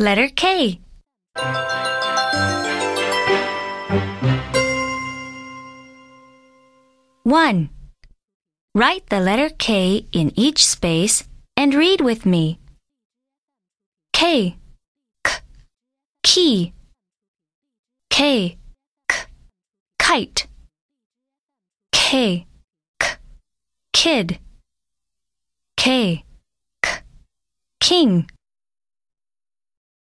Letter K. One. Write the letter K in each space and read with me. K, k, key. K, k, kite. K, k, kid. K, k, king.